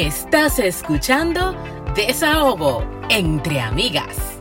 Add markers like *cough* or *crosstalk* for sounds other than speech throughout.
Estás escuchando Desahogo entre amigas.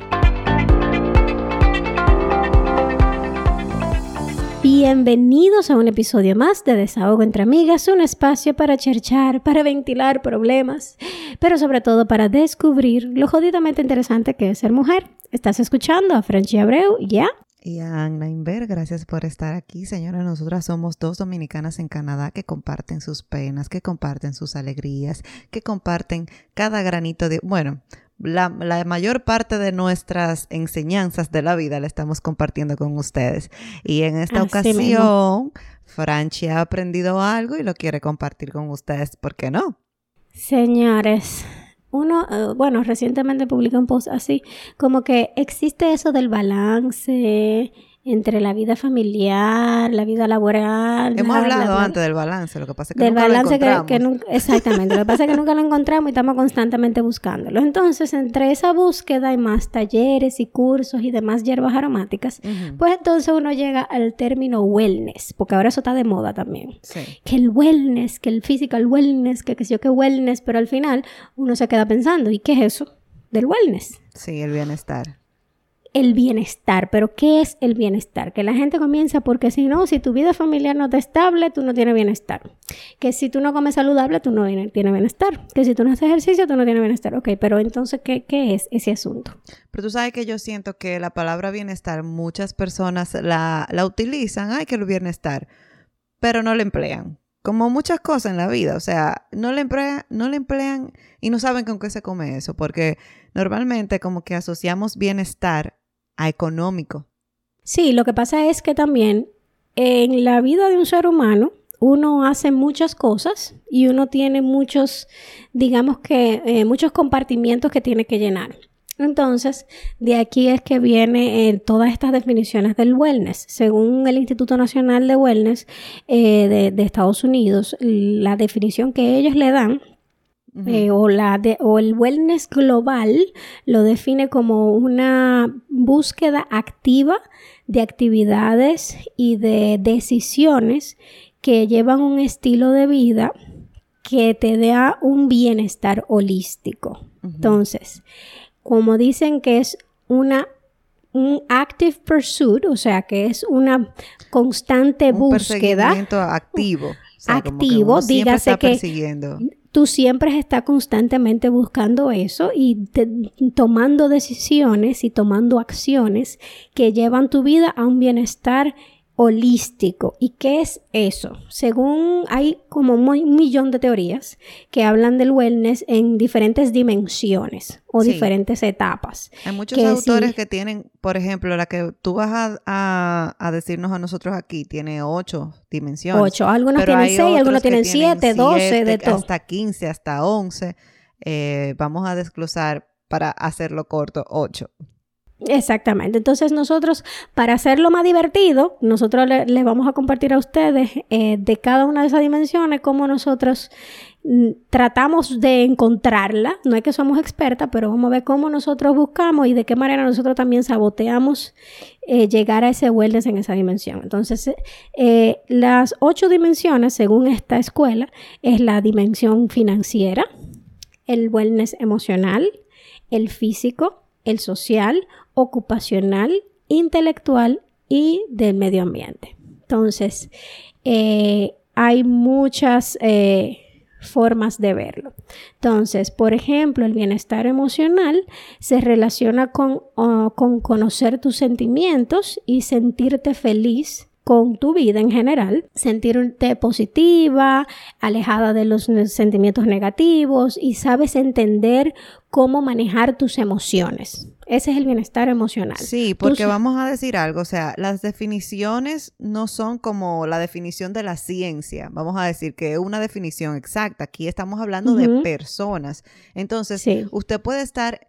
Bienvenidos a un episodio más de Desahogo entre Amigas, un espacio para cherchar, para ventilar problemas, pero sobre todo para descubrir lo jodidamente interesante que es ser mujer. Estás escuchando a Frenchy Abreu, ¿ya? Y a Anna Inver, gracias por estar aquí, señora. Nosotras somos dos dominicanas en Canadá que comparten sus penas, que comparten sus alegrías, que comparten cada granito de... Bueno, la, mayor parte de nuestras enseñanzas de la vida la estamos compartiendo con ustedes. Y en esta ocasión, Franchi ha aprendido algo y lo quiere compartir con ustedes. ¿Por qué no? Señores, uno, eh, bueno, recientemente publiqué un post así, como que existe eso del balance entre la vida familiar, la vida laboral. Hemos hablado antes del balance, lo que pasa es que del nunca balance lo encontramos. Que, nunca, exactamente, lo que pasa es que nunca lo encontramos y estamos constantemente buscándolo. Entonces, entre esa búsqueda y más talleres y cursos y demás hierbas aromáticas, pues entonces uno llega al término wellness, porque ahora eso está de moda también. Sí. Que el wellness, que el physical wellness, que qué sé yo qué wellness, pero al final uno se queda pensando, ¿y qué es eso del wellness? Sí, el bienestar el bienestar. Pero ¿qué es el bienestar? Que la gente comienza porque si no, si tu vida familiar no está estable, tú no tienes bienestar. Que si tú no comes saludable, tú no tienes bienestar. Que si tú no haces ejercicio, tú no tienes bienestar. Ok, pero entonces, ¿qué, qué es ese asunto? Pero tú sabes que yo siento que la palabra bienestar muchas personas la, la utilizan, ay, que el bienestar, pero no la emplean. Como muchas cosas en la vida, o sea, no le emplean, no le emplean y no saben con qué se come eso, porque normalmente como que asociamos bienestar a económico. Sí, lo que pasa es que también en la vida de un ser humano uno hace muchas cosas y uno tiene muchos, digamos que, eh, muchos compartimientos que tiene que llenar. Entonces, de aquí es que vienen eh, todas estas definiciones del wellness. Según el Instituto Nacional de Wellness eh, de, de Estados Unidos, la definición que ellos le dan eh, o, la de, o el wellness global lo define como una búsqueda activa de actividades y de decisiones que llevan un estilo de vida que te da un bienestar holístico. Entonces, como dicen que es una un active pursuit, o sea, que es una constante un búsqueda activo. O sea, activo, dígase que tú siempre estás constantemente buscando eso y tomando decisiones y tomando acciones que llevan tu vida a un bienestar holístico. ¿Y qué es eso? Según hay como un millón de teorías que hablan del wellness en diferentes dimensiones o Sí. diferentes etapas. Hay muchos que autores sí. que tienen, por ejemplo, la que tú vas a, a- a decirnos a nosotros aquí, tiene ocho dimensiones. Ocho, algunos tienen seis, algunos tienen siete, doce, de todo. Hasta 15, hasta 11. Eh, vamos a desglosar para hacerlo corto, ocho. Exactamente. Entonces nosotros, para hacerlo más divertido, nosotros le- les vamos a compartir a ustedes eh, de cada una de esas dimensiones cómo nosotros mm, tratamos de encontrarla. No es que somos expertas, pero vamos a ver cómo nosotros buscamos y de qué manera nosotros también saboteamos eh, llegar a ese wellness en esa dimensión. Entonces, eh, las ocho dimensiones, según esta escuela, es la dimensión financiera, el wellness emocional, el físico, el social, ocupacional, intelectual y del medio ambiente. Entonces, eh, hay muchas eh, formas de verlo. Entonces, por ejemplo, el bienestar emocional se relaciona con, con conocer tus sentimientos y sentirte feliz con tu vida en general, sentirte positiva, alejada de los sentimientos negativos y sabes entender cómo manejar tus emociones. Ese es el bienestar emocional. Sí, porque vamos a decir algo, o sea, las definiciones no son como la definición de la ciencia. Vamos a decir que es una definición exacta. Aquí estamos hablando de personas. Entonces, Sí. usted puede estar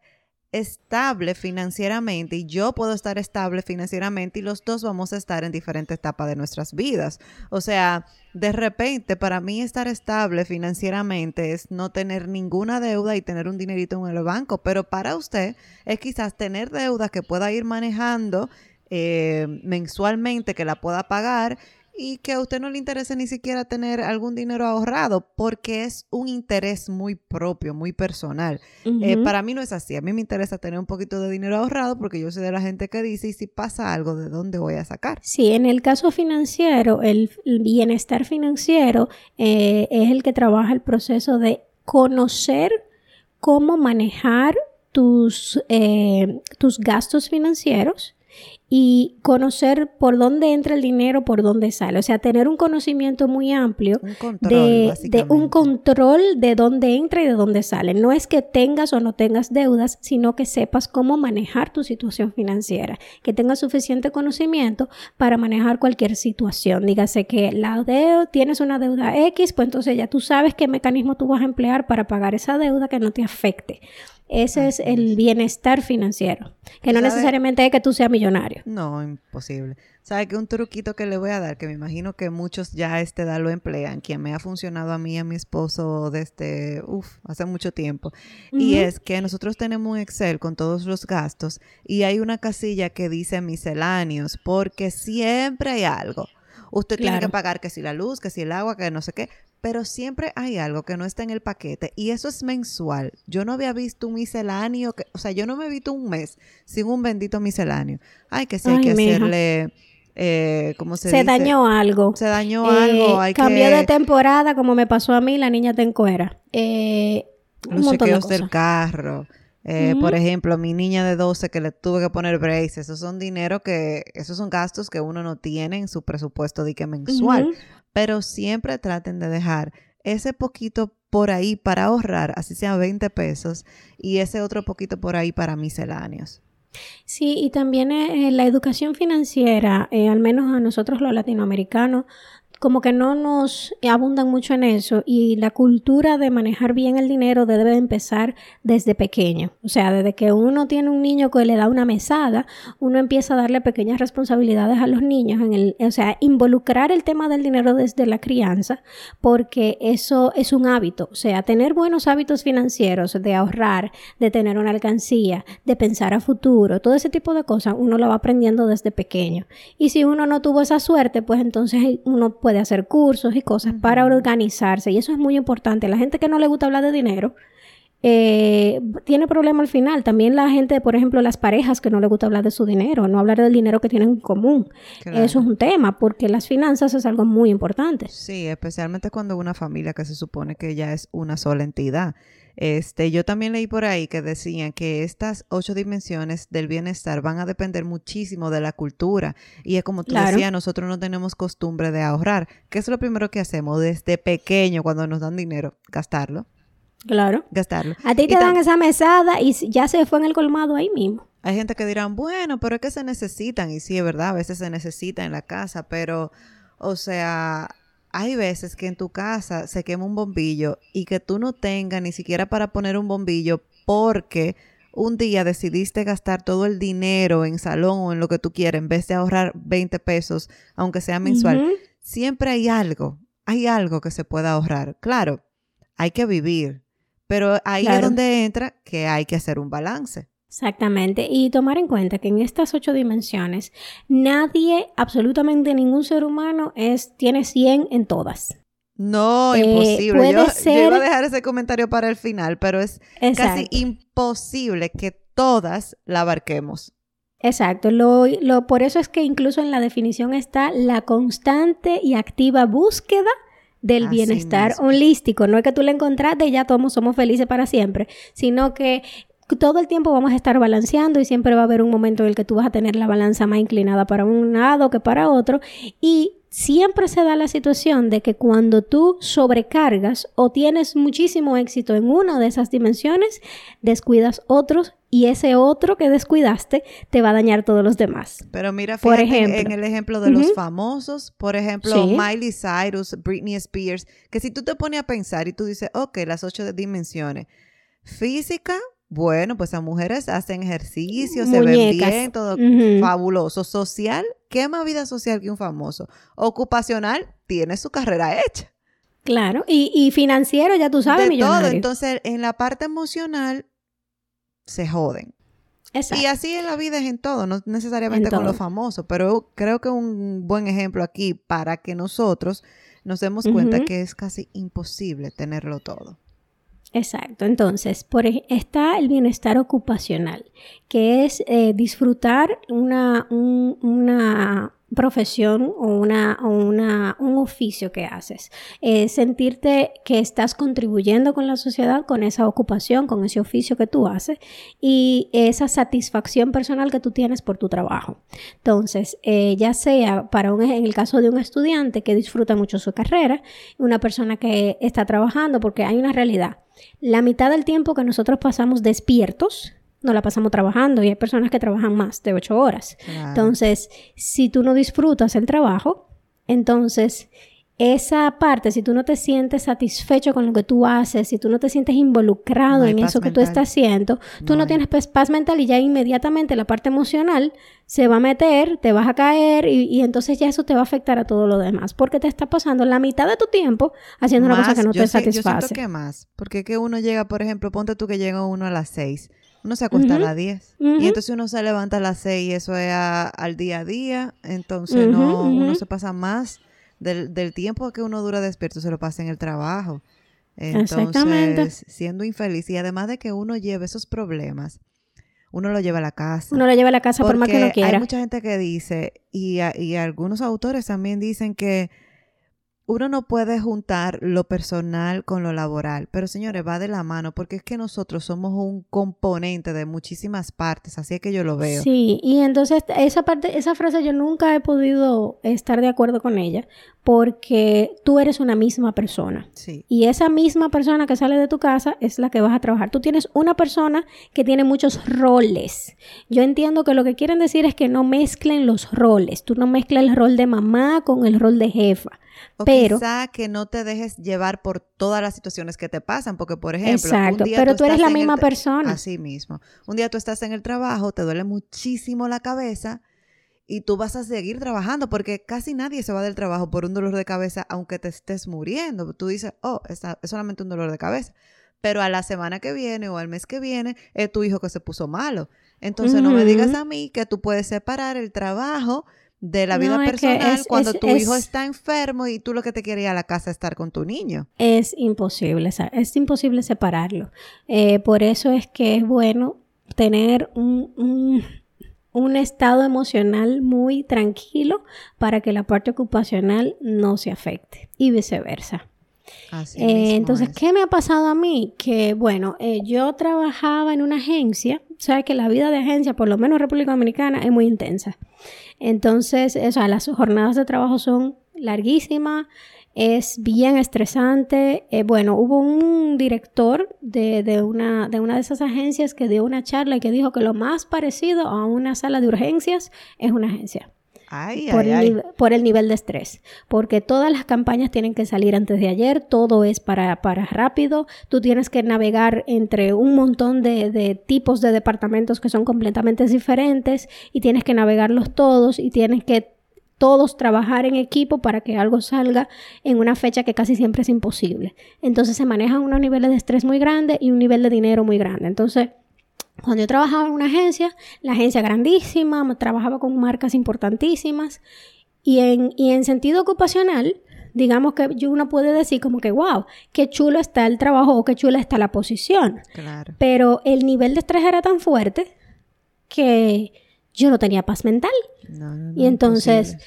estable financieramente y yo puedo estar estable financieramente y los dos vamos a estar en diferentes etapas de nuestras vidas. O sea, de repente para mí estar estable financieramente es no tener ninguna deuda y tener un dinerito en el banco, pero para usted es quizás tener deuda que pueda ir manejando eh, mensualmente, que la pueda pagar y que a usted no le interese ni siquiera tener algún dinero ahorrado porque es un interés muy propio, muy personal. Eh, para mí no es así. A mí me interesa tener un poquito de dinero ahorrado porque yo soy de la gente que dice, y si pasa algo, ¿de dónde voy a sacar? Sí, en el caso financiero, el bienestar financiero eh, es el que trabaja el proceso de conocer cómo manejar tus, eh, tus gastos financieros y conocer por dónde entra el dinero, por dónde sale. O sea, tener un conocimiento muy amplio de, de, un control de dónde entra y de dónde sale. No es que tengas o no tengas deudas, sino que sepas cómo manejar tu situación financiera, que tengas suficiente conocimiento para manejar cualquier situación. Dígase que la deuda, tienes una deuda X, pues entonces ya tú sabes qué mecanismo tú vas a emplear para pagar esa deuda que no te afecte. Ese es el bienestar financiero, que no necesariamente es que tú seas millonario. No, imposible. ¿Sabe que un truquito que le voy a dar, que me imagino que muchos ya a esta edad lo emplean, quien me ha funcionado a mí y a mi esposo desde, uff, hace mucho tiempo, y es que nosotros tenemos un Excel con todos los gastos y hay una casilla que dice misceláneos, porque siempre hay algo. Usted tiene que pagar que si la luz, que si el agua, que no sé qué, pero siempre hay algo que no está en el paquete y eso es mensual. Yo no había visto un misceláneo, que, o sea, yo no me he visto un mes sin un bendito misceláneo. Ay, que si hay que hacerle... Eh, ¿cómo se, se dañó algo. Se dañó algo. Hay cambió de temporada, como me pasó a mí, la niña te encuera. Eh, Los chequeos del carro. Eh, por ejemplo, mi niña de 12 que le tuve que poner braces, esos son dinero que, esos son gastos que uno no tiene en su presupuesto de que mensual. Pero siempre traten de dejar ese poquito por ahí para ahorrar, así sea 20 pesos, y ese otro poquito por ahí para misceláneos. Sí, y también eh, la educación financiera, eh, al menos a nosotros los latinoamericanos, como que no nos abundan mucho en eso y la cultura de manejar bien el dinero debe empezar desde pequeño. O sea, desde que uno tiene un niño que le da una mesada, uno empieza a darle pequeñas responsabilidades a los niños, en el, o sea, involucrar el tema del dinero desde la crianza, porque eso es un hábito. O sea, tener buenos hábitos financieros, de ahorrar, de tener una alcancía, de pensar a futuro, todo ese tipo de cosas, uno lo va aprendiendo desde pequeño. Y si uno no tuvo esa suerte, pues entonces uno puede de hacer cursos y cosas para organizarse. Y eso es muy importante. La gente que no le gusta hablar de dinero eh, tiene problema al final. También la gente, por ejemplo, las parejas que no le gusta hablar de su dinero, no hablar del dinero que tienen en común. Eso es un tema, porque las finanzas es algo muy importante. Sí, especialmente cuando una familia que se supone que ya es una sola entidad. Este, yo también leí por ahí que decían que estas ocho dimensiones del bienestar van a depender muchísimo de la cultura. Y es como tú decías, nosotros no tenemos costumbre de ahorrar. ¿Qué es lo primero que hacemos desde pequeño cuando nos dan dinero? Gastarlo. Claro. Gastarlo. A ti te dan esa mesada y ya se fue en el colmado ahí mismo. Hay gente que dirán, bueno, pero es que se necesitan. Y sí, es verdad, a veces se necesita en la casa, pero, o sea, hay veces que en tu casa se quema un bombillo y que tú no tengas ni siquiera para poner un bombillo porque un día decidiste gastar todo el dinero en salón o en lo que tú quieras en vez de ahorrar 20 pesos, aunque sea mensual. Siempre hay algo, hay algo que se pueda ahorrar. Claro, hay que vivir, pero ahí es donde entra que hay que hacer un balance. Exactamente. Y tomar en cuenta que en estas ocho dimensiones, nadie, absolutamente ningún ser humano, es, tiene 100 en todas. No, eh, imposible. Yo, iba a dejar ese comentario para el final, pero es casi imposible que todas la abarquemos. Exacto. Lo, lo, por eso es que incluso en la definición está la constante y activa búsqueda del bienestar holístico. No es que tú la encontraste y ya todos somos felices para siempre, sino que todo el tiempo vamos a estar balanceando y siempre va a haber un momento en el que tú vas a tener la balanza más inclinada para un lado que para otro. Y siempre se da la situación de que cuando tú sobrecargas o tienes muchísimo éxito en una de esas dimensiones, descuidas otros y ese otro que descuidaste te va a dañar todos los demás. Pero mira, por ejemplo, en el ejemplo de los famosos, por ejemplo, Miley Cyrus, Britney Spears, que si tú te pones a pensar y tú dices, ok, las ocho dimensiones, física, bueno, pues las mujeres hacen ejercicio, se ven bien, todo fabuloso. Social, ¿qué más vida social que un famoso? Ocupacional, tiene su carrera hecha. Claro, y, financiero, ya tú sabes, de todo. Entonces, en la parte emocional, se joden. Y así en la vida es en todo, no necesariamente con lo famoso, pero creo que un buen ejemplo aquí para que nosotros nos demos cuenta que es casi imposible tenerlo todo. Exacto, entonces por, está el bienestar ocupacional, que es eh, disfrutar una, una profesión o, una, una, un oficio que haces. Eh, sentirte que estás contribuyendo con la sociedad con esa ocupación, con ese oficio que tú haces y esa satisfacción personal que tú tienes por tu trabajo. Entonces, eh, ya sea para un, en el caso de un estudiante que disfruta mucho su carrera, una persona que está trabajando, porque hay una realidad. La mitad del tiempo que nosotros pasamos despiertos, no la pasamos trabajando y hay personas que trabajan más de ocho horas. Entonces, si tú no disfrutas el trabajo, entonces esa parte, si tú no te sientes satisfecho con lo que tú haces, si tú no te sientes involucrado en eso que tú estás haciendo, tú no, tienes paz mental y ya inmediatamente la parte emocional se va a meter, te vas a caer y, entonces ya eso te va a afectar a todo lo demás, porque te está pasando la mitad de tu tiempo haciendo una cosa que no te satisface. Yo siento que más, porque que uno llega, por ejemplo, ponte tú que llega uno a las seis uno se acuesta a las 10. Y entonces uno se levanta a las 6 y eso es al día a día. Entonces no, uno se pasa más del, del, tiempo que uno dura despierto, se lo pasa en el trabajo. Entonces, siendo infeliz. Y además de que uno lleve esos problemas, uno lo lleva a la casa. Uno lo lleva a la casa por más que uno quiera. Hay mucha gente que dice, y, y algunos autores también dicen que uno no puede juntar lo personal con lo laboral, pero señores, va de la mano porque es que nosotros somos un componente de muchísimas partes, así es que yo lo veo. Sí, y entonces esa parte, esa frase yo nunca he podido estar de acuerdo con ella porque tú eres una misma persona. Sí. Y esa misma persona que sale de tu casa es la que vas a trabajar. Tú tienes una persona que tiene muchos roles. Yo entiendo que lo que quieren decir es que no mezclen los roles. Tú no mezclas el rol de mamá con el rol de jefa o pero, quizá que no te dejes llevar por todas las situaciones que te pasan, porque por ejemplo, exacto, pero tú, eres la misma persona. Así mismo. Un día tú estás en el trabajo, te duele muchísimo la cabeza y tú vas a seguir trabajando porque casi nadie se va del trabajo por un dolor de cabeza aunque te estés muriendo. Tú dices, oh, es solamente un dolor de cabeza. Pero a la semana que viene o al mes que viene es tu hijo que se puso malo. Entonces no me digas a mí que tú puedes separar el trabajo de la vida personal cuando tu hijo está enfermo y tú lo que te ir a la casa es estar con tu niño. Es imposible, es imposible separarlo. Eh, por eso es que es bueno tener un, un, estado emocional muy tranquilo para que la parte ocupacional no se afecte y viceversa. Eh, entonces, ¿qué me ha pasado a mí? Que, bueno, eh, yo trabajaba en una agencia, sabes que la vida de agencia, por lo menos en República Dominicana, es muy intensa. Entonces, o sea, las jornadas de trabajo son larguísimas, es bien estresante. Eh, bueno, hubo un director de, una, de una de esas agencias que dio una charla y que dijo que lo más parecido a una sala de urgencias es una agencia. Por, el por, el nivel de estrés. Porque todas las campañas tienen que salir antes de ayer, todo es para, para rápido, tú tienes que navegar entre un montón de, de, tipos de departamentos que son completamente diferentes y tienes que navegarlos todos y tienes que todos trabajar en equipo para que algo salga en una fecha que casi siempre es imposible. Entonces se manejan unos niveles de estrés muy grandes y un nivel de dinero muy grande. Entonces, cuando yo trabajaba en una agencia, la agencia grandísima, trabajaba con marcas importantísimas y en, y en sentido ocupacional, digamos que uno puede decir como que, wow, qué chulo está el trabajo o qué chula está la posición. Claro. Pero el nivel de estrés era tan fuerte que yo no tenía paz mental. y entonces,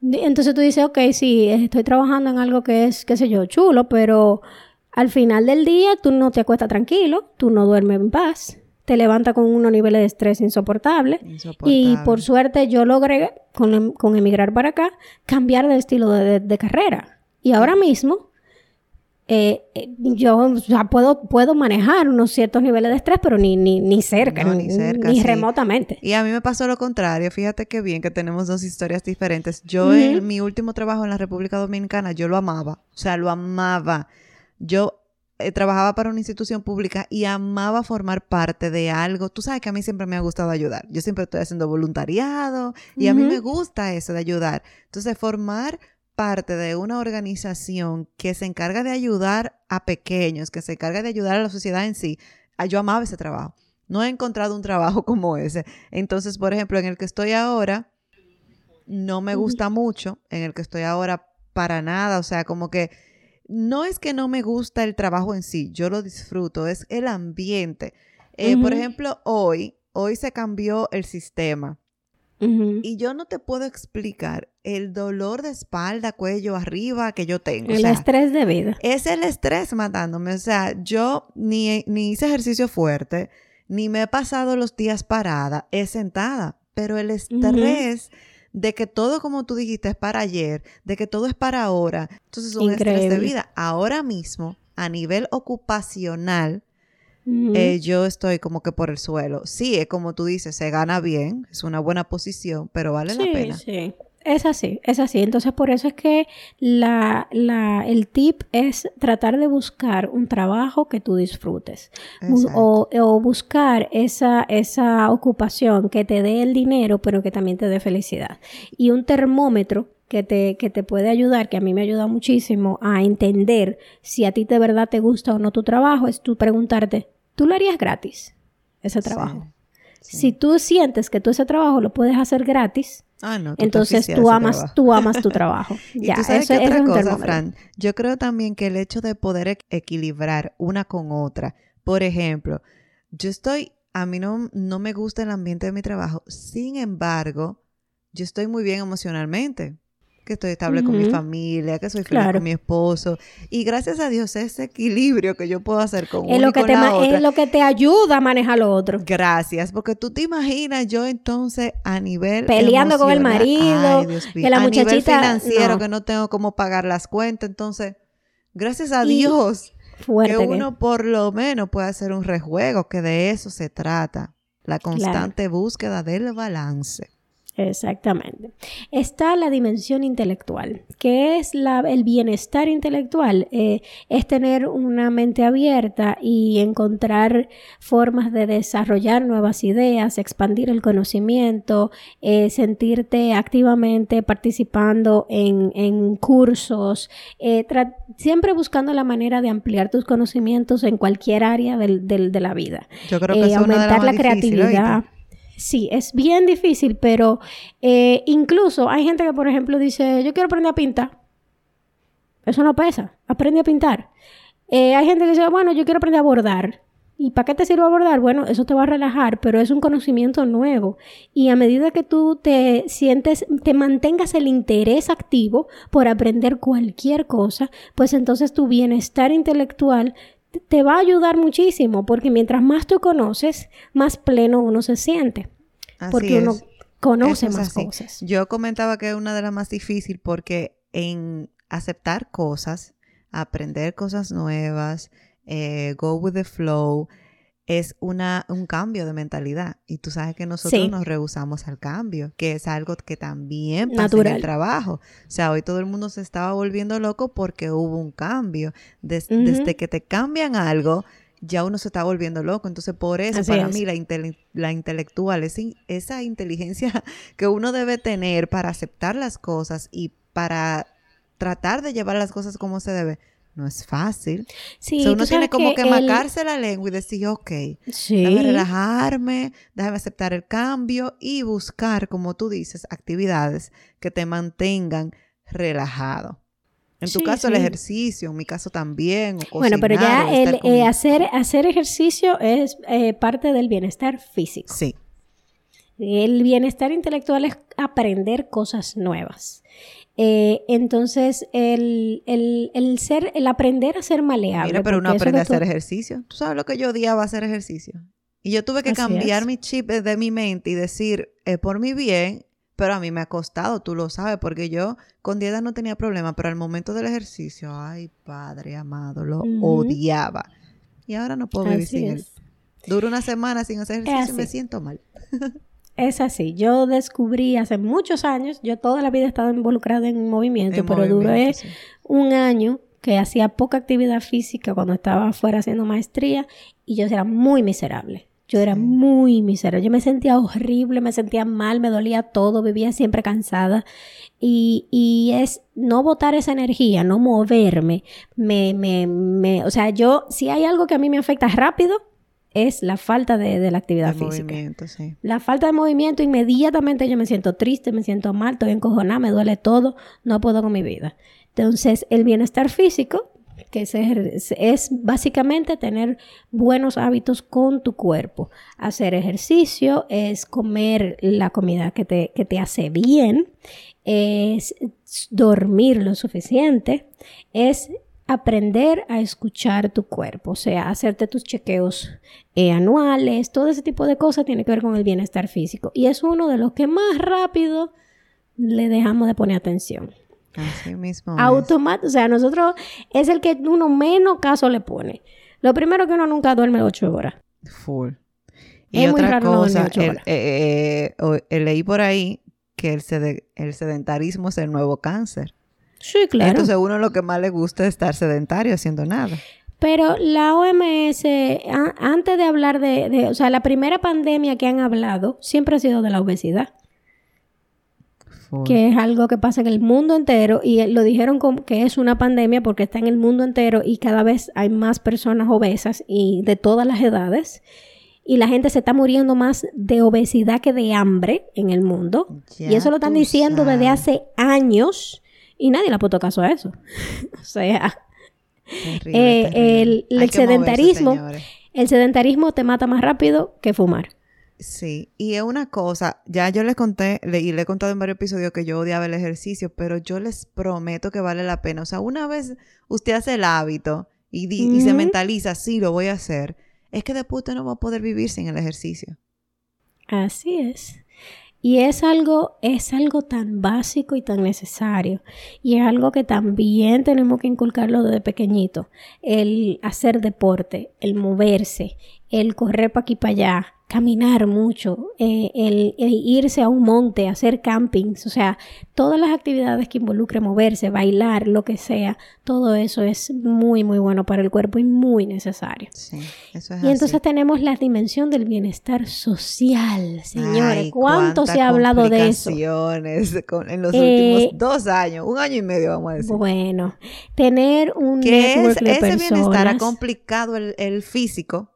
entonces tú dices, ok, sí, estoy trabajando en algo que es, qué sé yo, chulo, pero al final del día tú no te acuestas tranquilo, tú no duermes en paz, te levantas con unos niveles de estrés insoportables. Y por suerte yo logré, con, con, emigrar para acá, cambiar de estilo de carrera. Y ahora mismo eh, eh, yo puedo, puedo manejar unos ciertos niveles de estrés, pero ni, ni, ni cerca, ni, ni, remotamente. Y a mí me pasó lo contrario. Fíjate qué bien que tenemos dos historias diferentes. Yo en mi último trabajo en la República Dominicana, yo lo amaba. O sea, lo amaba. Yo eh, trabajaba para una institución pública y amaba formar parte de algo. Tú sabes que a mí siempre me ha gustado ayudar. Yo siempre estoy haciendo voluntariado y a mí me gusta eso de ayudar. Entonces, formar parte de una organización que se encarga de ayudar a pequeños, que se encarga de ayudar a la sociedad en sí, ah, yo amaba ese trabajo. No he encontrado un trabajo *laughs* como ese. Entonces, por ejemplo, en el que estoy ahora, no me gusta mucho. En el que estoy ahora, para nada. O sea, como que no es que no me gusta el trabajo en sí, yo lo disfruto, es el ambiente. Eh, por ejemplo, hoy, hoy se cambió el sistema. Y yo no te puedo explicar el dolor de espalda, cuello arriba que yo tengo. El estrés de vida. Es el estrés matándome. O sea, yo ni, ni hice ejercicio fuerte, ni me he pasado los días parada, es sentada. Pero el estrés de que todo, como tú dijiste, es para ayer, de que todo es para ahora. Entonces es un estrés de vida. Ahora mismo, a nivel ocupacional, eh, yo estoy como que por el suelo. Sí, es como tú dices, se gana bien, es una buena posición, pero vale la pena. Sí, es así, es así. Entonces, por eso es que la, la, el tip es tratar de buscar un trabajo que tú disfrutes. O, o, buscar esa, esa ocupación que te dé el dinero, pero que también te dé felicidad. Y un termómetro que te, que te puede ayudar, que a mí me ayuda muchísimo a entender si a ti de verdad te gusta o no tu trabajo, es tú preguntarte, ¿tú lo harías gratis, ese trabajo? Si tú sientes que tú ese trabajo lo puedes hacer gratis, Ah, no, Entonces tú amas, tú amas tu trabajo. *laughs* ya, tú sabes eso, que otra cosa, Fran, yo creo también que el hecho de poder equilibrar una con otra, por ejemplo, yo estoy, a mí no, no me gusta el ambiente de mi trabajo, sin embargo, yo estoy muy bien emocionalmente que estoy estable con mi familia, que soy feliz con mi esposo. Y gracias a Dios ese equilibrio que yo puedo hacer con es lo que te Es lo que te ayuda a manejar lo otro. Gracias, porque tú te imaginas yo entonces a nivel Peleando con el marido, que la muchachita... A nivel financiero, que no tengo cómo pagar las cuentas. Entonces, gracias a Dios que uno por lo menos puede hacer un rejuego, que de eso se trata. La constante búsqueda del balance. Exactamente. Está la dimensión intelectual. ¿Qué es la, el bienestar intelectual? Eh, es tener una mente abierta y encontrar formas de desarrollar nuevas ideas, expandir el conocimiento, eh, sentirte activamente participando en, en cursos, eh, siempre buscando la manera de ampliar tus conocimientos en cualquier área del, del, de la vida. Yo creo que es aumentar la creatividad. Sí, es bien difícil, pero eh, incluso hay gente que, por ejemplo, dice, yo quiero aprender a pintar. Eso no pesa, aprende a pintar. Eh, hay gente que dice, bueno, yo quiero aprender a bordar. ¿Y para qué te sirve bordar? Bueno, eso te va a relajar, pero es un conocimiento nuevo. Y a medida que tú te sientes, te mantengas el interés activo por aprender cualquier cosa, pues entonces tu bienestar intelectual te va a ayudar muchísimo porque mientras más tú conoces, más pleno uno se siente. porque uno conoce más cosas. Yo comentaba que es una de las más difíciles porque en aceptar cosas, aprender cosas nuevas, eh, go with the flow, es una, un cambio de mentalidad. Y tú sabes que nosotros nos rehusamos al cambio, que es algo que también pasa en el trabajo. O sea, hoy todo el mundo se estaba volviendo loco porque hubo un cambio. Desde que te cambian algo, ya uno se está volviendo loco. Entonces, por eso, para mí, la, la intelectual, es esa inteligencia *laughs* que uno debe tener para aceptar las cosas y para tratar de llevar las cosas como se debe, no es fácil. Sí, uno tiene como que, macarse la lengua y decir, ok, déjame relajarme, déjame aceptar el cambio y buscar, como tú dices, actividades que te mantengan relajado. En tu caso el ejercicio, en mi caso también. bueno, pero ya el eh, hacer, hacer ejercicio es eh, parte del bienestar físico. Sí. El bienestar intelectual es aprender cosas nuevas. Eh, entonces, el, el, ser, el aprender a ser maleable. Mira, pero uno aprende a hacer ejercicio. Tú sabes lo que yo odiaba hacer ejercicio. Y yo tuve que cambiar mi chip de mi mente y decir, es por mi bien, pero a mí me ha costado, tú lo sabes, porque yo con dieta no tenía problema, pero al momento del ejercicio, ay, padre amado, lo odiaba. Y ahora no puedo vivir sin él. Duro una semana sin hacer ejercicio y me siento mal. *laughs* Es así. Yo descubrí hace muchos años, yo toda la vida he estado involucrada en movimiento, pero duré un año que hacía poca actividad física cuando estaba afuera haciendo maestría y yo era muy miserable. Yo era muy miserable. Yo me sentía horrible, me sentía mal, me dolía todo, vivía siempre cansada. Y, y es no botar esa energía, no moverme. Me, me, me, o sea, yo, si hay algo que a mí me afecta rápido, es la falta de, la actividad El física. movimiento, sí. La falta de movimiento, inmediatamente yo me siento triste, me siento mal, estoy encojonada, me duele todo, no puedo con mi vida. Entonces, el bienestar físico, que es, es básicamente tener buenos hábitos con tu cuerpo. Hacer ejercicio, es comer la comida que te, que te hace bien, es dormir lo suficiente, es aprender a escuchar tu cuerpo, o sea, hacerte tus chequeos eh, anuales, todo ese tipo de cosas tiene que ver con el bienestar físico. Y es uno de los que más rápido le dejamos de poner atención. Así mismo. es. Automático, o sea, nosotros es el que uno menos caso le pone. Lo primero que uno nunca duerme ocho horas. Full. Es Y muy otra no cosa, ocho el- eh, eh, eh, leí por ahí que el sedentarismo es el nuevo cáncer. Sí, claro. Entonces uno lo que más le gusta es estar sedentario haciendo nada. Pero la OMS, antes de hablar de, de- o sea, la primera pandemia que han hablado siempre ha sido de la obesidad, que es algo que pasa en el mundo entero y lo dijeron como que es una pandemia porque está en el mundo entero y cada vez hay más personas obesas y de todas las edades y la gente se está muriendo más de obesidad que de hambre en el mundo. y eso lo están diciendo desde hace años y nadie le ha puesto caso a eso. *laughs* o sea, Terrible, eh, terrible. el- moverse, sedentarismo- el sedentarismo te mata más rápido que fumar. Sí, y es una cosa, ya yo les conté le- y le he contado en varios episodios que yo odiaba el ejercicio, pero yo les prometo que vale la pena. O sea, una vez usted hace el hábito y, di- y se mentaliza, sí, lo voy a hacer, es que después usted no va a poder vivir sin el ejercicio. Así es. Y es algo, es algo tan básico y tan necesario. Y es algo que también tenemos que inculcarlo desde pequeñito. El hacer deporte, el moverse, el correr para aquí para allá, caminar mucho, eh, el, el irse a un monte, hacer campings, o sea, todas las actividades que involucren moverse, bailar, lo que sea, todo eso es muy, muy bueno para el cuerpo y muy necesario. Sí, eso es Y entonces así. tenemos la dimensión del bienestar social, señores. Ay, ¿Cuánto se ha hablado de eso? *laughs* en los Eh, últimos dos años, un año y medio, vamos a decir. Bueno, tener un que es, ese bienestar ha complicado el, el físico.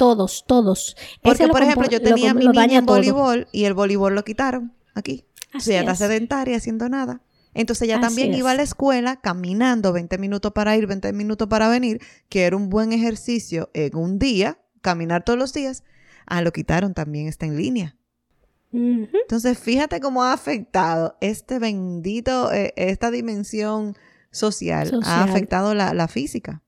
Todos, todos. Porque, Ese por ejemplo, yo tenía mi niña en voleibol y el voleibol lo quitaron aquí. Así Entonces ella está es. sedentaria haciendo nada. Entonces ella Así también es. iba a la escuela caminando 20 minutos para ir, 20 minutos para venir, que era un buen ejercicio en un día, caminar todos los días. Ah, lo quitaron también, está en línea. Entonces fíjate cómo ha afectado este bendito, eh, esta dimensión social, Social. ha afectado la, la física.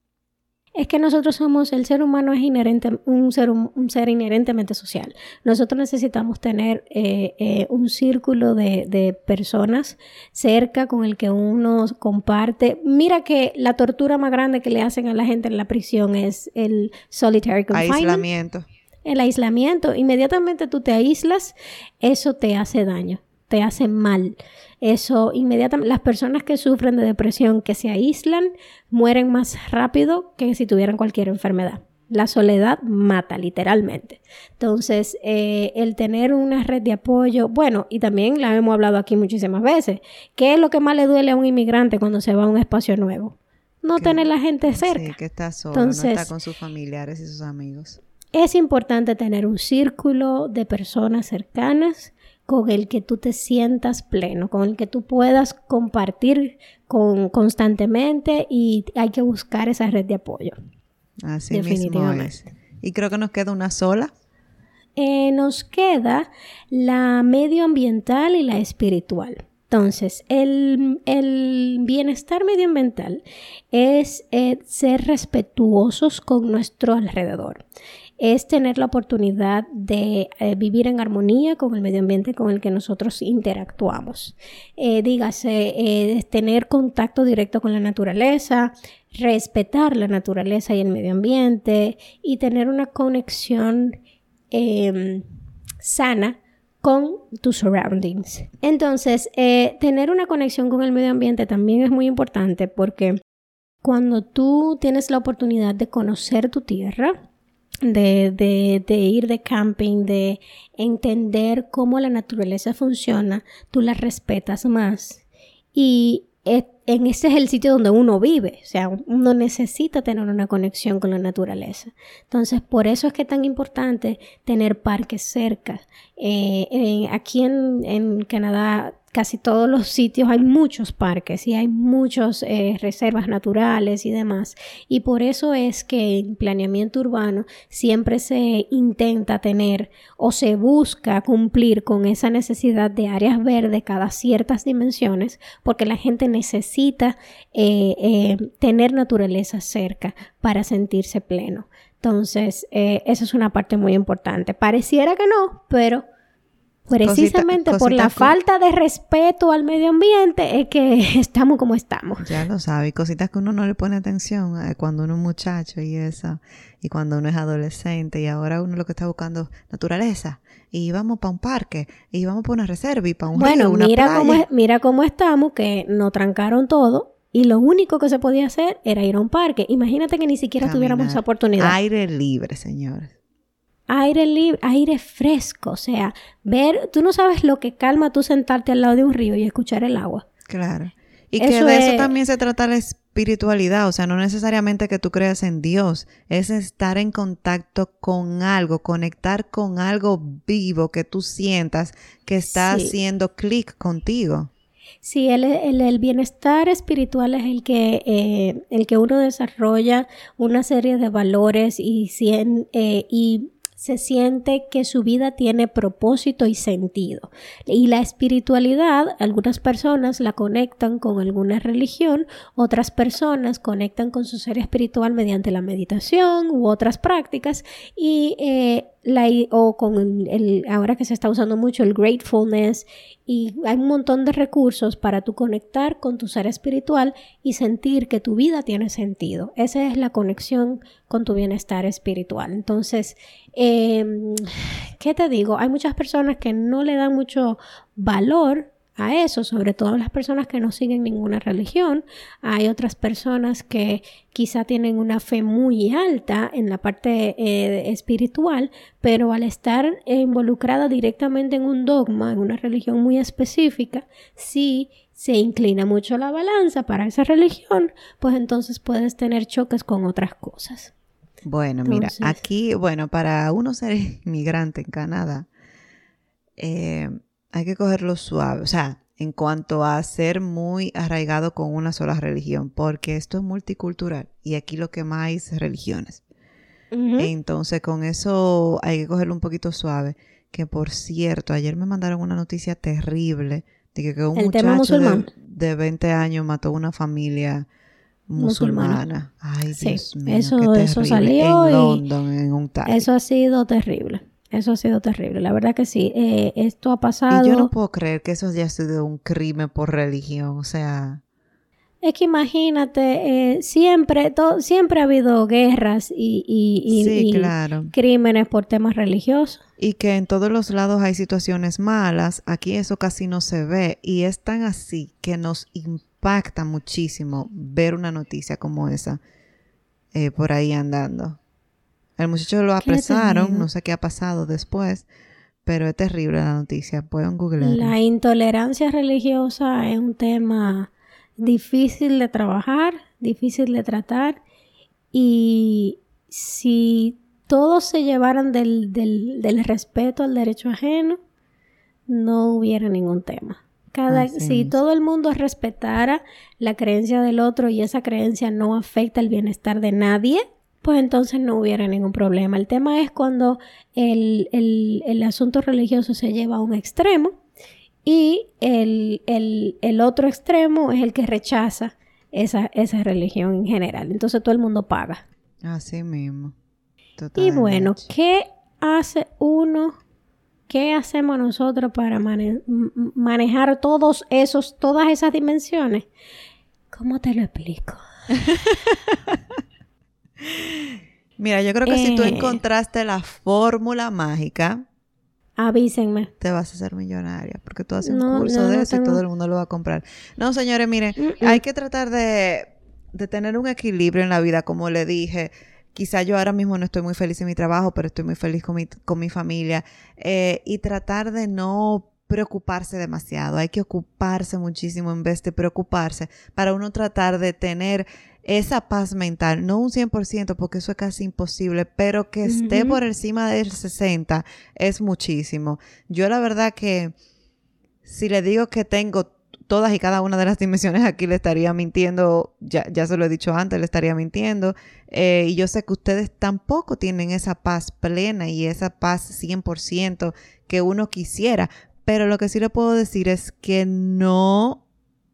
Es que nosotros somos, el ser humano es inherente, un ser, un ser inherentemente social. Nosotros necesitamos tener eh, eh, un círculo de, de personas cerca con el que uno comparte. Mira que la tortura más grande que le hacen a la gente en la prisión es el solitary confinement. Aislamiento. El aislamiento. Inmediatamente tú te aíslas, eso te hace daño, te hace mal. Eso inmediatamente, las personas que sufren de depresión, que se aíslan, mueren más rápido que si tuvieran cualquier enfermedad. La soledad mata, literalmente. Entonces, eh, el tener una red de apoyo, bueno, y también la hemos hablado aquí muchísimas veces, ¿qué es lo que más le duele a un inmigrante cuando se va a un espacio nuevo? No Que- tener la gente cerca. Sí, que está solo, no Entonces- está con sus familiares y sus amigos. Es importante tener un círculo de personas cercanas con el que tú te sientas pleno, con el que tú puedas compartir con, constantemente y hay que buscar esa red de apoyo. Así mismo es. Definitivamente. Y creo que nos queda una sola. Eh, nos queda la medioambiental y la espiritual. Entonces, el, el bienestar medioambiental es eh, ser respetuosos con nuestro alrededor. Es tener la oportunidad de eh, vivir en armonía con el medio ambiente con el que nosotros interactuamos. Eh, dígase, eh, tener contacto directo con la naturaleza, respetar la naturaleza y el medio ambiente y tener una conexión eh, sana con tus surroundings. Entonces, eh, tener una conexión con el medio ambiente también es muy importante porque cuando tú tienes la oportunidad de conocer tu tierra, de, de, de, ir de camping, de entender cómo la naturaleza funciona, tú la respetas más y en ese es el sitio donde uno vive, o sea, uno necesita tener una conexión con la naturaleza. Entonces, por eso es que es tan importante tener parques cerca. Eh, aquí en, en Canadá casi todos los sitios hay muchos parques y hay muchas eh, reservas naturales y demás. Y por eso es que en planeamiento urbano siempre se intenta tener o se busca cumplir con esa necesidad de áreas verdes cada ciertas dimensiones porque la gente necesita eh, eh, tener naturaleza cerca para sentirse pleno. Entonces, esa es una parte muy importante. Pareciera que no, pero Precisamente por la falta de respeto al medio ambiente es que *laughs* estamos como estamos. Ya lo sabe, cositas que uno no le pone atención eh, cuando uno es muchacho y eso, y cuando uno es adolescente, y ahora uno lo que está buscando naturaleza, y vamos para un parque, y vamos para una reserva, y para un bueno, río, una mira Cómo mira cómo estamos, que nos trancaron todo, y lo único que se podía hacer era ir a un parque. Imagínate que ni siquiera tuviéramos esa oportunidad. Aire libre, señores aire libre, aire fresco, o sea, ver, tú no sabes lo que calma tú sentarte al lado de un río y escuchar el agua. Claro. Y que de eso también se trata la espiritualidad, o sea, no necesariamente que tú creas en Dios, es estar en contacto con algo, conectar con algo vivo que tú sientas que está haciendo clic contigo. Sí, el, el, bienestar espiritual es el que, eh, el que uno desarrolla una serie de valores y, cien, eh, y se siente que su vida tiene propósito y sentido. Y la espiritualidad, algunas personas la conectan con alguna religión, otras personas conectan con su ser espiritual mediante la meditación u otras prácticas y eh, la, o con el, ahora que se está usando mucho el gratefulness y hay un montón de recursos para tú conectar con tu ser espiritual y sentir que tu vida tiene sentido. Esa es la conexión con tu bienestar espiritual. Entonces, em, ¿qué te digo? Hay muchas personas que no le dan mucho valor a eso, sobre todo las personas que no siguen ninguna religión. Hay otras personas que quizá tienen una fe muy alta en la parte eh, espiritual, pero al estar involucrada directamente en un dogma, en una religión muy específica, si se inclina mucho la balanza para esa religión, pues entonces puedes tener choques con otras cosas. Bueno, mira, aquí, bueno, para uno ser *laughs* inmigrante en Canadá, eh, hay que cogerlo suave, o sea, en cuanto a ser muy arraigado con una sola religión, porque esto es multicultural y aquí lo que más hay es religiones. Entonces, con eso hay que cogerlo un poquito suave. Que por cierto, ayer me mandaron una noticia terrible de que, un muchacho de, 20 años mató a una familia musulmana. Ay, Dios mío. Eso, eso salió en London, en un Eso ha sido terrible. Eso ha sido terrible, la verdad que sí. Eh, esto ha pasado. Y yo no puedo creer que eso haya sido un crimen por religión, o sea. Es que imagínate, eh, siempre, siempre ha habido guerras y, y, crímenes por temas religiosos. Y que en todos los lados hay situaciones malas, aquí eso casi no se ve. Y es tan así que nos impacta muchísimo ver una noticia como esa eh, por ahí andando. El muchacho lo apresaron, no sé qué ha pasado después, pero es terrible la noticia, pueden googlear. La intolerancia religiosa es un tema difícil de trabajar, difícil de tratar y si todos se llevaran del, del, respeto al derecho ajeno, no hubiera ningún tema. Cada, si todo el mundo respetara la creencia del otro y esa creencia no afecta el bienestar de nadie, pues entonces no hubiera ningún problema. El tema es cuando el, asunto religioso se lleva a un extremo y el, otro extremo es el que rechaza esa, esa, religión en general. Entonces todo el mundo paga. Así mismo. Y bueno, ¿qué hace uno? ¿Qué hacemos nosotros para manejar todos esos, todas esas dimensiones? ¿Cómo te lo explico? *laughs* Mira, yo creo que si tú eh. encontraste la fórmula mágica, avísenme. Te vas a hacer millonaria, porque tú haces un curso de eso y todo el mundo lo va a comprar. No, señores, miren, hay que tratar de, tener un equilibrio en la vida, como le dije. Quizá yo ahora mismo no estoy muy feliz en mi trabajo, pero estoy muy feliz con mi, con mi familia. Eh, y tratar de no preocuparse demasiado, hay que ocuparse muchísimo en vez de preocuparse para uno tratar de tener esa paz mental, no un 100% porque eso es casi imposible, pero que esté por encima del 60 es muchísimo. Yo la verdad que si le digo que tengo todas y cada una de las dimensiones aquí le estaría mintiendo, ya, ya se lo he dicho antes, le estaría mintiendo. Eh, y yo sé que ustedes tampoco tienen esa paz plena y esa paz 100% que uno quisiera. Pero lo que sí le puedo decir es que no,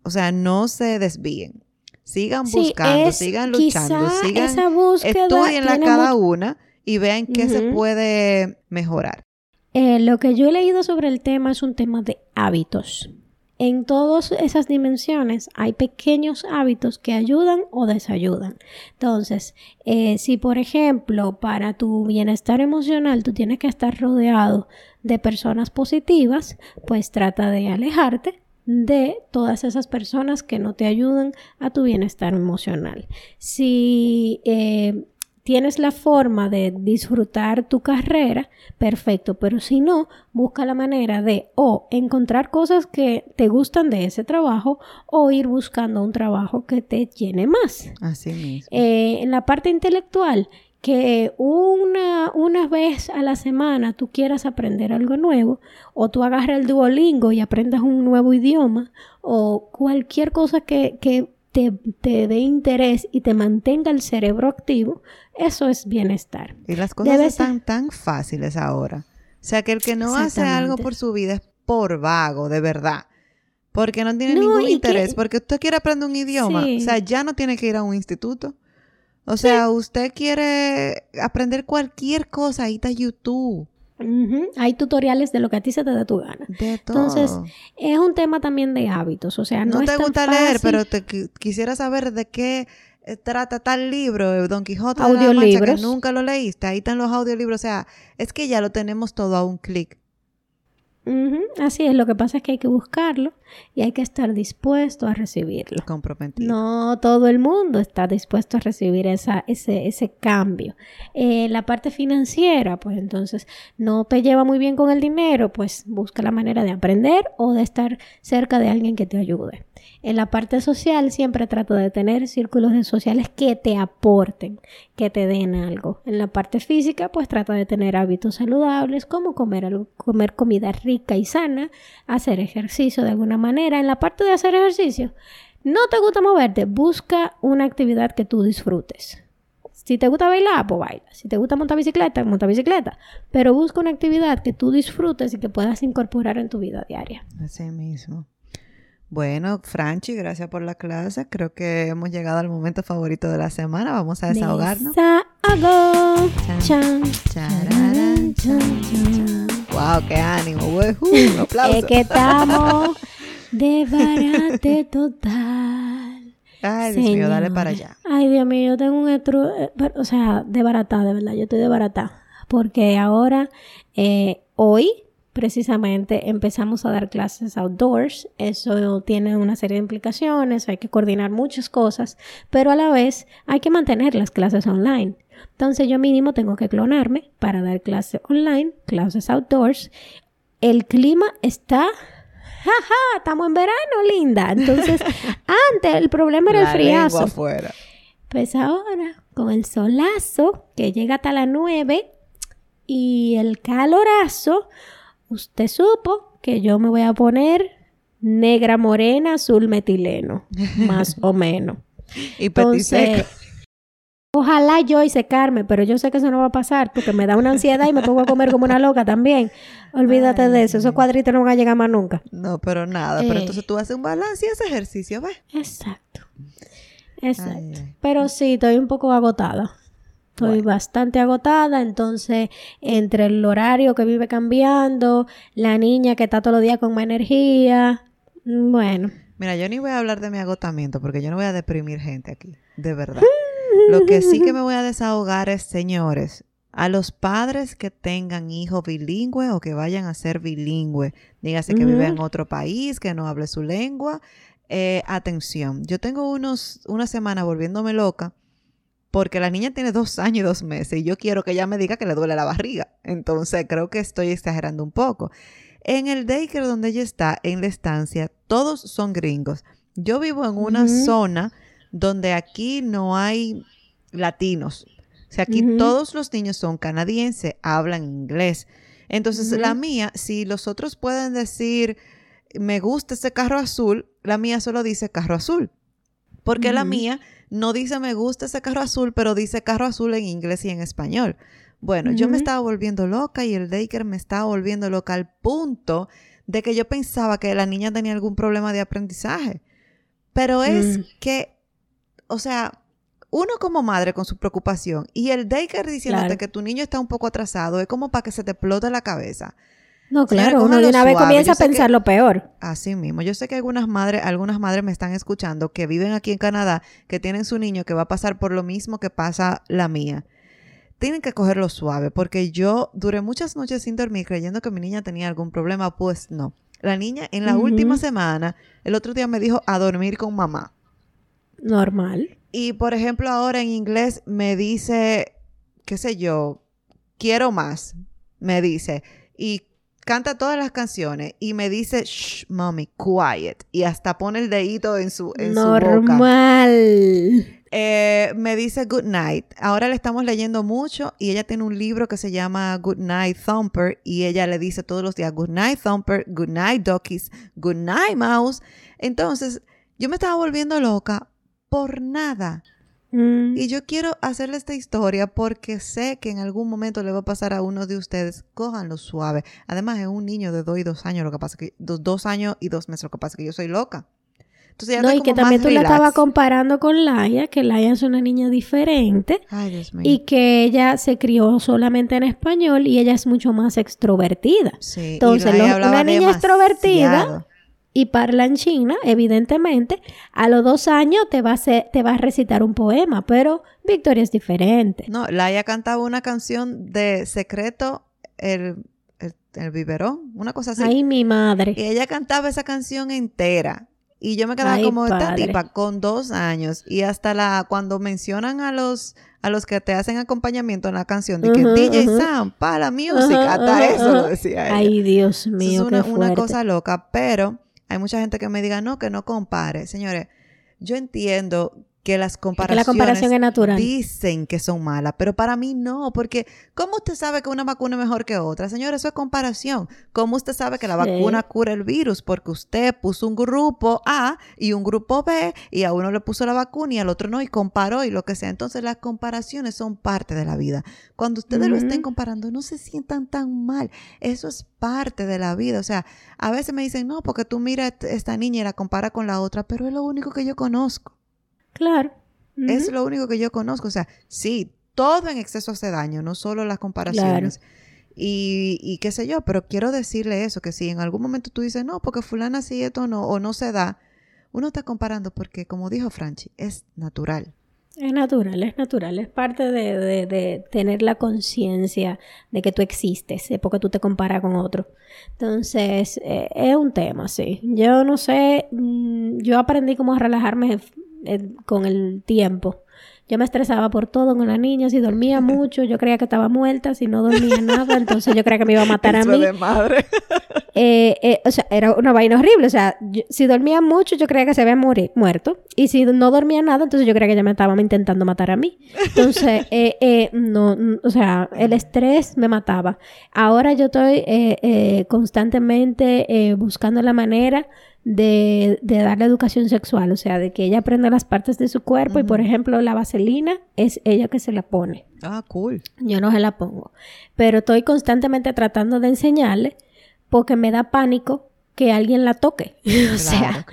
o sea, no se desvíen. Sigan buscando, sigan luchando, sigan, estudienla cada una y vean qué se puede mejorar. Eh, lo que yo he leído sobre el tema es un tema de hábitos. En todas esas dimensiones hay pequeños hábitos que ayudan o desayudan. Entonces, eh, si por ejemplo para tu bienestar emocional tú tienes que estar rodeado de personas positivas, pues trata de alejarte de todas esas personas que no te ayudan a tu bienestar emocional. Si eh, tienes la forma de disfrutar tu carrera, perfecto, pero si no, busca la manera de o encontrar cosas que te gustan de ese trabajo o ir buscando un trabajo que te llene más. Así mismo. Eh, en la parte intelectual, que una, una vez a la semana tú quieras aprender algo nuevo, o tú agarras el Duolingo y aprendas un nuevo idioma, o cualquier cosa que, que te, te, dé interés y te mantenga el cerebro activo, eso es bienestar. Y las cosas están tan fáciles ahora. O sea, que el que no hace algo por su vida es por vago, de verdad. Porque no tiene ningún interés. Porque usted quiere aprender un idioma. O sea, ya no tiene que ir a un instituto. O sea, usted quiere aprender cualquier cosa, ahí está YouTube. Hay tutoriales de lo que a ti se te da tu gana. De todo. Entonces, es un tema también de hábitos. O sea, no, no te gusta leer, pero te quisiera saber de qué eh, trata tal libro, Don Quijote de la Mancha, que nunca lo leíste. Ahí están los audiolibros. O sea, es que ya lo tenemos todo a un clic. Así es, lo que pasa es que hay que buscarlo y hay que estar dispuesto a recibirlo. Comprometido. No todo el mundo está dispuesto a recibir esa, ese, ese cambio. Eh, la parte financiera, pues entonces no te lleva muy bien con el dinero, pues busca la manera de aprender o de estar cerca de alguien que te ayude. En la parte social siempre trato de tener círculos sociales que te aporten, que te den algo. En la parte física pues trata de tener hábitos saludables como comer, comer comida rica y sana, hacer ejercicio de alguna manera. En la parte de hacer ejercicio, no te gusta moverte, busca una actividad que tú disfrutes. Si te gusta bailar, pues baila. Si te gusta montar bicicleta, monta bicicleta. Pero busca una actividad que tú disfrutes y que puedas incorporar en tu vida diaria. Así mismo. Bueno, Franchi, gracias por la clase. Creo que hemos llegado al momento favorito de la semana. Vamos a desahogarnos. Desahogo. Chan, wow, qué ánimo. un *laughs* aplauso. Es que estamos *laughs* de barate total. Ay, Dios mío, dale para allá. Ay, Dios mío, yo tengo un estru... Eh, o sea, de barata, de verdad. Yo estoy de barata. Porque ahora, eh, hoy, precisamente empezamos a dar clases outdoors. Eso tiene una serie de implicaciones, hay que coordinar muchas cosas, pero a la vez hay que mantener las clases online. Entonces yo mínimo tengo que clonarme para dar clases online, clases outdoors. El clima está jaja, estamos en verano, linda. Entonces, *laughs* antes el problema era el friazo. Afuera. Pues ahora, con el solazo que llega hasta las 9 y el calorazo, usted supo que yo me voy a poner negra morena, azul metileno, más o menos. *laughs* y Entonces, Ojalá yo y secarme, pero yo sé que eso no va a pasar porque me da una ansiedad y me pongo a comer como una loca también. Olvídate de eso, esos cuadritos no van a llegar más nunca. No, pero nada, pero eh. entonces tú haces un balance y ese ejercicio, ¿ves? Exacto. Exacto. Pero sí, estoy un poco agotada. Estoy bastante agotada, entonces entre el horario que vive cambiando, la niña que está todos los días con más energía, mm, bueno. Mira, yo ni voy a hablar de mi agotamiento porque yo no voy a deprimir gente aquí, de verdad. Lo que sí que me voy a desahogar es, señores, a los padres que tengan hijos bilingües o que vayan a ser bilingües, dígase que vive en otro país, que no hable su lengua, eh, atención, yo tengo unos, una semana volviéndome loca porque la niña tiene dos años y dos meses y yo quiero que ella me diga que le duele la barriga. Entonces creo que estoy exagerando un poco. En el daycare donde ella está, en la estancia, todos son gringos. Yo vivo en una zona donde aquí no hay latinos. O sea, aquí todos los niños son canadienses, hablan inglés. Entonces, la mía, si los otros pueden decir, me gusta ese carro azul, la mía solo dice carro azul. Porque la mía no dice me gusta ese carro azul, pero dice carro azul en inglés y en español. Bueno, yo me estaba volviendo loca y el daycare me estaba volviendo loca al punto de que yo pensaba que la niña tenía algún problema de aprendizaje. Pero es mm. que, o sea, uno como madre con su preocupación y el daycare diciéndote que tu niño está un poco atrasado, es como para que se te explote la cabeza. No, claro, uno de una vez comienza a pensar lo peor. Así mismo. Yo sé que algunas madres, algunas madres me están escuchando que viven aquí en Canadá, que tienen su niño que va a pasar por lo mismo que pasa la mía tienen que cogerlo suave, porque yo duré muchas noches sin dormir creyendo que mi niña tenía algún problema, pues no. La niña en la última semana, el otro día me dijo a dormir con mamá. Normal. Y por ejemplo, ahora en inglés me dice, qué sé yo, quiero más, me dice. Y canta todas las canciones y me dice, shh, mommy, quiet. Y hasta pone el dedito en su, en Normal. Eh, me dice Good Night. Ahora le estamos leyendo mucho y ella tiene un libro que se llama Good Night Thumper y ella le dice todos los días Good Night Thumper, Good Night Duckies, Good Night Mouse. Entonces, yo me estaba volviendo loca por nada. Mm. Y yo quiero hacerle esta historia porque sé que en algún momento le va a pasar a uno de ustedes. Cójanlo suave. Además, es un niño de dos y dos años, lo que pasa que dos, dos años y dos meses, lo que pasa que yo soy loca no, y que también tú la estabas comparando con Laia, que Laia es una niña diferente. Ay, Dios mío. Y que ella se crió solamente en español y ella es mucho más extrovertida. Sí, Entonces, una niña extrovertida y parla en China, evidentemente, a los dos años te va a, te va a recitar un poema, pero Victoria es diferente. No, Laia cantaba una canción de secreto, el, el, el biberón, una cosa así. Ay, mi madre. Y ella cantaba esa canción entera. Y yo me quedaba como esta tipa con dos años. Y hasta la cuando mencionan a los a los que te hacen acompañamiento en la canción de que DJ Sam para music, hasta eso lo decía ella. Ay, Dios mío. es una, una cosa loca, pero hay mucha gente que me diga, no, que no compare. Señores, yo entiendo que las comparaciones la comparación es natural. dicen que son malas, pero para mí no, porque ¿cómo usted sabe que una vacuna es mejor que otra? Señor, eso es comparación. ¿Cómo usted sabe que la vacuna cura el virus? Porque usted puso un grupo A y un grupo B y a uno le puso la vacuna y al otro no y comparó y lo que sea. Entonces las comparaciones son parte de la vida. Cuando ustedes lo estén comparando, no se sientan tan mal. Eso es parte de la vida. O sea, a veces me dicen, no, porque tú miras esta niña y la compara con la otra, pero es lo único que yo conozco. Claro. Es lo único que yo conozco. O sea, sí, todo en exceso hace daño, no solo las comparaciones. Y, qué sé yo, pero quiero decirle eso, que si en algún momento tú dices, no, porque fulana sí esto no, o no se da, uno está comparando porque, como dijo Franchi, es natural. Es natural, es natural, es parte de, tener la conciencia de que tú existes, porque tú te comparas con otro. Entonces, eh, es un tema, sí. Yo no sé, mm, yo aprendí cómo a relajarme con el tiempo. Yo me estresaba por todo con la niña, si dormía *laughs* mucho, yo creía que estaba muerta, si no dormía nada, entonces yo creía que me iba a matar a mí. De madre. *laughs* Eh, eh, o sea, era una vaina horrible, o sea, si dormía mucho, yo creía que se había morir, muerto, y si no dormía nada, entonces yo creía que ella me estaba intentando matar a mí. Entonces, *laughs* eh, no, o sea, el estrés me mataba. Ahora yo estoy constantemente buscando la manera de, de, darle educación sexual, o sea, de que ella aprenda las partes de su cuerpo y, por ejemplo, la vaselina es ella que se la pone. Ah, cool. Yo no se la pongo, pero estoy constantemente tratando de enseñarle porque me da pánico que alguien la toque. *laughs* o sea,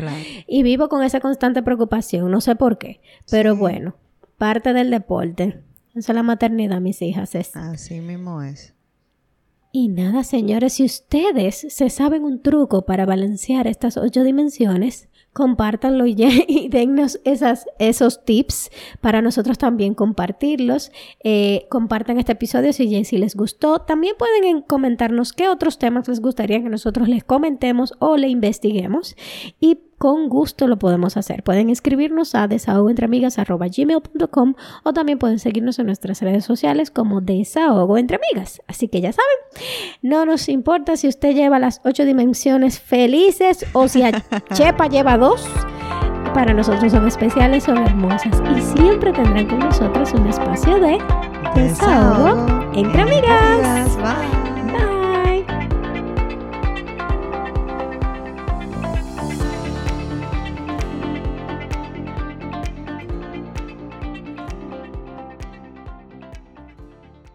y vivo con esa constante preocupación, no sé por qué, pero bueno, parte del deporte. Esa es la maternidad, mis hijas. Es. Así mismo es. Y nada, señores, si ustedes se saben un truco para balancear estas ocho dimensiones, compártanlo y, *laughs* y dennos esos tips para nosotros también compartirlos. Eh, compartan este episodio si, si les gustó. También pueden comentarnos qué otros temas les gustaría que nosotros les comentemos o le investiguemos. Y con gusto lo podemos hacer. Pueden escribirnos a desahogoentreamigas.gmail.com o también pueden seguirnos en nuestras redes sociales como Desahogo Entre Amigas. Así que ya saben, no nos importa si usted lleva las ocho dimensiones felices o si a *laughs* Chepa lleva dos. Para nosotros son especiales, son hermosas y siempre tendrán con nosotros un espacio de desahogo, entre amigas. Bye.